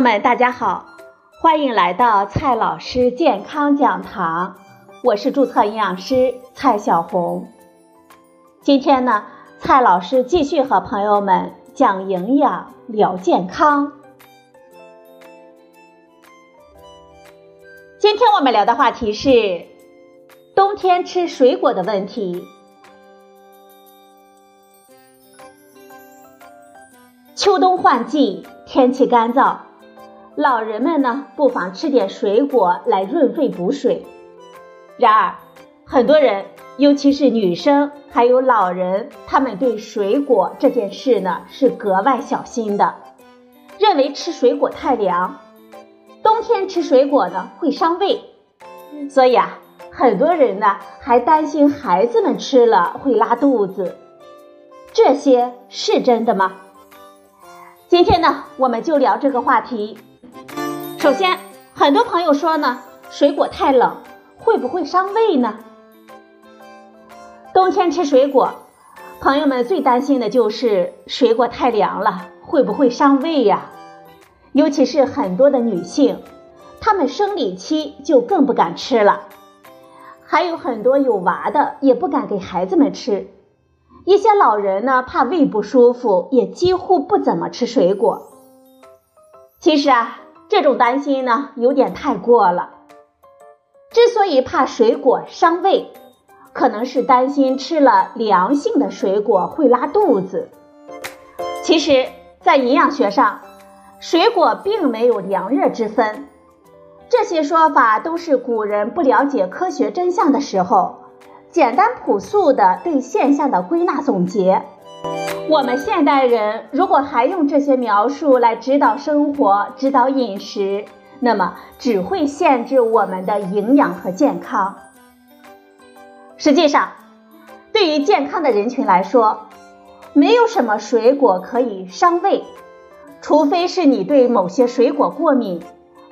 友们，大家好，欢迎来到蔡老师健康讲堂，我是注册营养师蔡小红。今天呢，蔡老师继续和朋友们讲营养聊健康。今天我们聊的话题是冬天吃水果的问题。秋冬换季，天气干燥，老人们呢不妨吃点水果来润肺补水。然而，很多人，尤其是女生还有老人，他们对水果这件事呢是格外小心的，认为吃水果太凉，冬天吃水果呢会伤胃，所以啊，很多人呢还担心孩子们吃了会拉肚子。这些是真的吗？今天呢，我们就聊这个话题。首先，很多朋友说呢，水果太冷，会不会伤胃呢？冬天吃水果，朋友们最担心的就是水果太凉了，会不会伤胃呀？尤其是很多的女性，她们生理期就更不敢吃了。还有很多有娃的也不敢给孩子们吃。一些老人呢，怕胃不舒服，也几乎不怎么吃水果。其实啊，这种担心呢，有点太过了。之所以怕水果伤胃，可能是担心吃了凉性的水果会拉肚子。其实，在营养学上，水果并没有凉热之分。这些说法都是古人不了解科学真相的时候。简单朴素的对现象的归纳总结，我们现代人如果还用这些描述来指导生活、指导饮食，那么只会限制我们的营养和健康。实际上，对于健康的人群来说，没有什么水果可以伤胃，除非是你对某些水果过敏，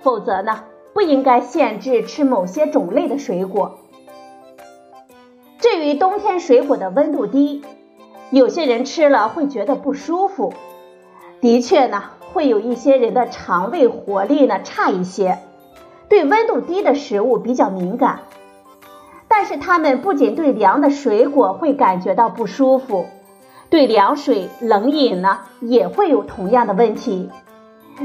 否则呢，不应该限制吃某些种类的水果。至于冬天水果的温度低，有些人吃了会觉得不舒服。的确呢，会有一些人的肠胃活力呢差一些，对温度低的食物比较敏感。但是他们不仅对凉的水果会感觉到不舒服，对凉水、冷饮呢也会有同样的问题。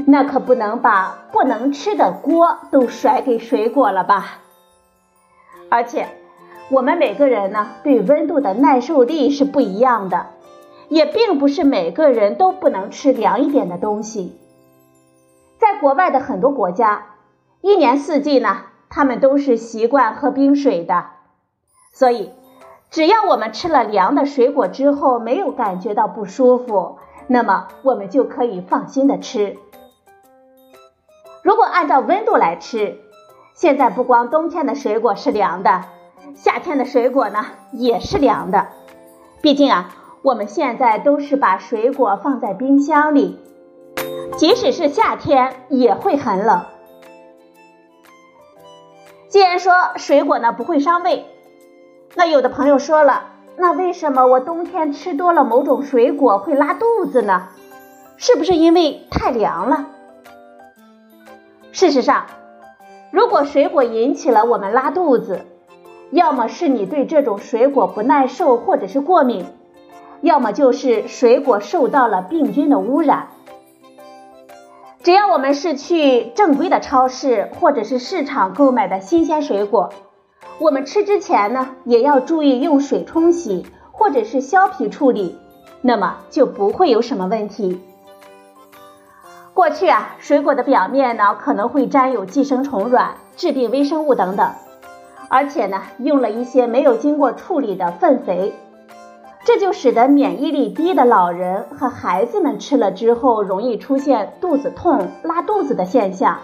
那可不能把不能吃的锅都甩给水果了吧？而且。我们每个人呢，对温度的耐受力是不一样的，也并不是每个人都不能吃凉一点的东西。在国外的很多国家，一年四季呢，他们都是习惯喝冰水的，所以只要我们吃了凉的水果之后没有感觉到不舒服，那么我们就可以放心的吃。如果按照温度来吃，现在不光冬天的水果是凉的。夏天的水果呢也是凉的，毕竟啊，我们现在都是把水果放在冰箱里，即使是夏天也会很冷。既然说水果呢不会伤胃，那有的朋友说了，那为什么我冬天吃多了某种水果会拉肚子呢？是不是因为太凉了？事实上，如果水果引起了我们拉肚子，要么是你对这种水果不耐受或者是过敏，要么就是水果受到了病菌的污染。只要我们是去正规的超市或者是市场购买的新鲜水果，我们吃之前呢，也要注意用水冲洗或者是削皮处理，那么就不会有什么问题。过去啊，水果的表面呢可能会沾有寄生虫卵、致病微生物等等。而且呢，用了一些没有经过处理的粪肥，这就使得免疫力低的老人和孩子们吃了之后容易出现肚子痛、拉肚子的现象，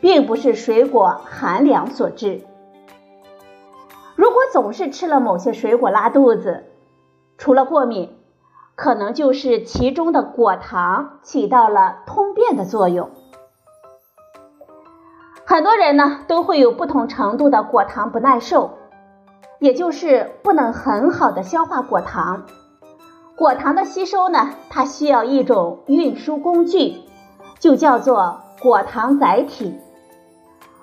并不是水果寒凉所致。如果总是吃了某些水果拉肚子，除了过敏，可能就是其中的果糖起到了通便的作用。很多人呢都会有不同程度的果糖不耐受，也就是不能很好的消化果糖。果糖的吸收呢，它需要一种运输工具，就叫做果糖载体。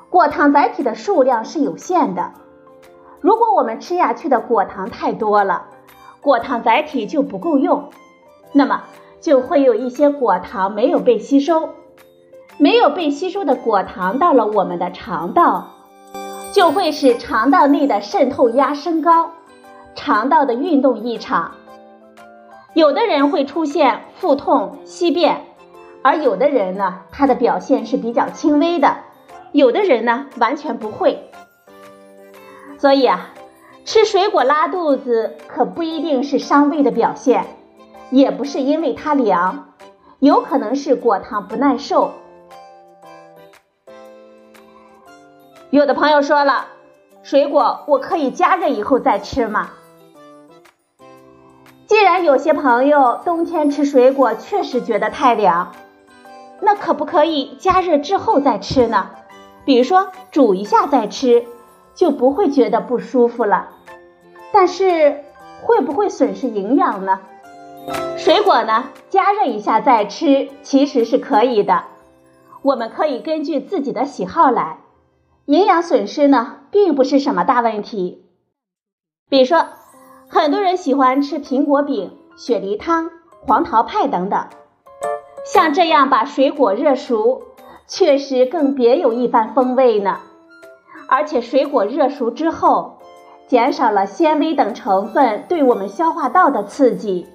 果糖载体的数量是有限的，如果我们吃下去的果糖太多了，果糖载体就不够用，那么就会有一些果糖没有被吸收，没有被吸收的果糖到了我们的肠道，就会使肠道内的渗透压升高，肠道的运动异常。有的人会出现腹痛、稀便，而有的人呢，他的表现是比较轻微的。有的人呢完全不会，所以啊，吃水果拉肚子可不一定是伤胃的表现，也不是因为它凉，有可能是果糖不耐受。有的朋友说了，水果我可以加热以后再吃吗？既然有些朋友冬天吃水果确实觉得太凉，那可不可以加热之后再吃呢？比如说煮一下再吃，就不会觉得不舒服了。但是会不会损失营养呢？水果呢，加热一下再吃其实是可以的。我们可以根据自己的喜好来，营养损失呢并不是什么大问题。比如说，很多人喜欢吃苹果饼、雪梨汤、黄桃派等等，像这样把水果热熟。确实更别有一番风味呢，而且水果热熟之后，减少了纤维等成分对我们消化道的刺激，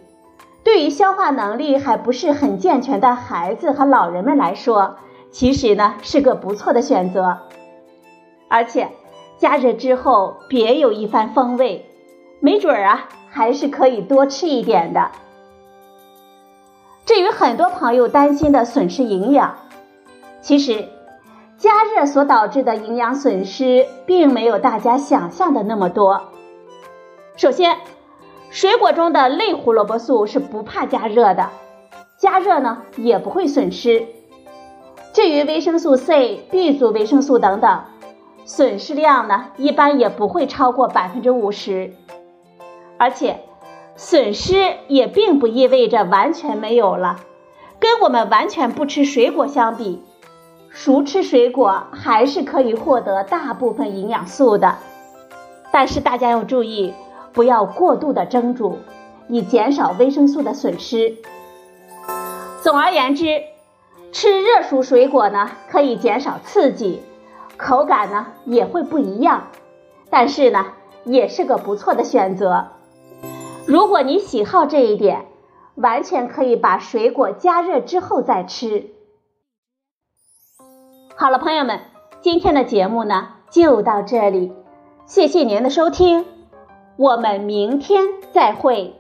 对于消化能力还不是很健全的孩子和老人们来说，其实呢是个不错的选择。而且加热之后别有一番风味，没准儿啊还是可以多吃一点的。至于很多朋友担心的损失营养。其实，加热所导致的营养损失并没有大家想象的那么多。首先，水果中的类胡萝卜素是不怕加热的，加热呢也不会损失。至于维生素 C、B 族维生素等等，损失量呢一般也不会超过百分之五十。而且，损失也并不意味着完全没有了，跟我们完全不吃水果相比。熟吃水果还是可以获得大部分营养素的，但是大家要注意，不要过度的蒸煮，以减少维生素的损失。总而言之，吃热熟水果呢，可以减少刺激，口感呢也会不一样，但是呢，也是个不错的选择。如果你喜好这一点，完全可以把水果加热之后再吃。好了，朋友们，今天的节目呢就到这里，谢谢您的收听，我们明天再会。